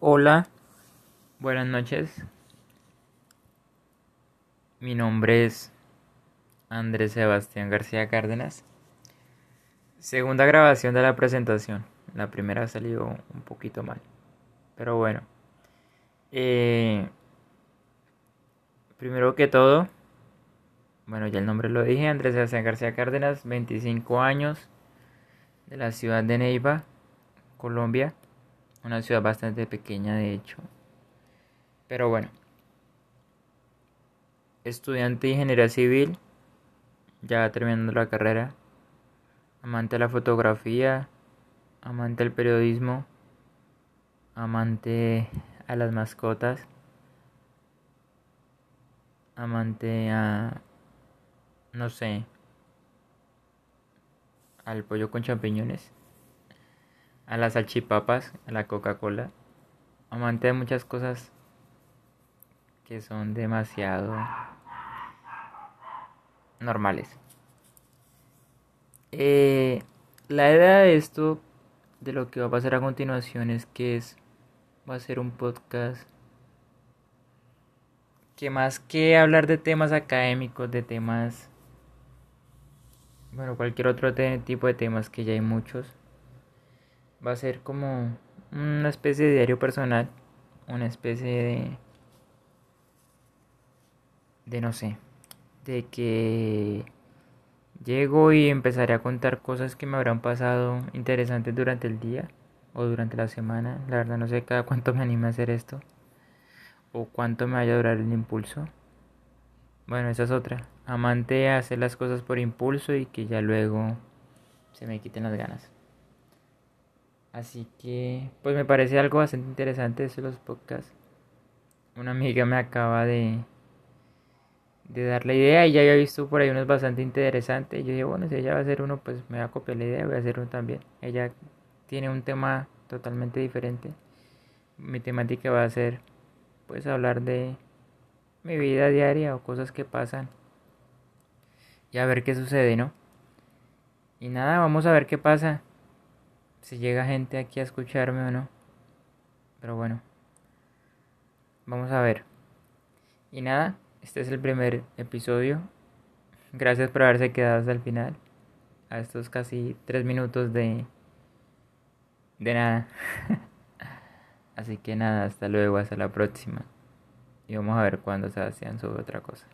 Hola, buenas noches. Mi nombre es Andrés Sebastián García Cárdenas. Segunda grabación de la presentación. La primera salió un poquito mal. Pero bueno. Eh, primero que todo, bueno, ya el nombre lo dije, Andrés Sebastián García Cárdenas, 25 años, de la ciudad de Neiva, Colombia. Una ciudad bastante pequeña, de hecho. Pero bueno. Estudiante de ingeniería civil, ya terminando la carrera. Amante de la fotografía, amante del periodismo, amante a las mascotas, amante a, no sé, al pollo con champiñones a las salchipapas, a la Coca-Cola. Amante de muchas cosas que son demasiado normales. Eh, la idea de esto, de lo que va a pasar a continuación, es que es, va a ser un podcast que más que hablar de temas académicos, de temas, bueno, cualquier otro tipo de temas que ya hay muchos, va a ser como una especie de diario personal, una especie de de no sé, de que llego y empezaré a contar cosas que me habrán pasado interesantes durante el día o durante la semana. La verdad no sé cada cuánto me anime a hacer esto o cuánto me vaya a durar el impulso. Bueno, esa es otra. Amante a hacer las cosas por impulso y que ya luego se me quiten las ganas. Así que, pues me parece algo bastante interesante eso de los podcasts. Una amiga me acaba de, de dar la idea y ya había visto por ahí unos bastante interesantes. Yo dije, bueno, si ella va a hacer uno, pues me va a copiar la idea, voy a hacer uno también. Ella tiene un tema totalmente diferente. Mi temática va a ser, pues, hablar de mi vida diaria o cosas que pasan. Y a ver qué sucede, ¿no? Y nada, vamos a ver qué pasa si llega gente aquí a escucharme o no. Pero bueno, vamos a ver. Y nada, este es el primer episodio. Gracias por haberse quedado hasta el final. A estos casi tres minutos de... De nada. Así que nada, hasta luego, hasta la próxima. Y vamos a ver cuándo Sebastián sube otra cosa.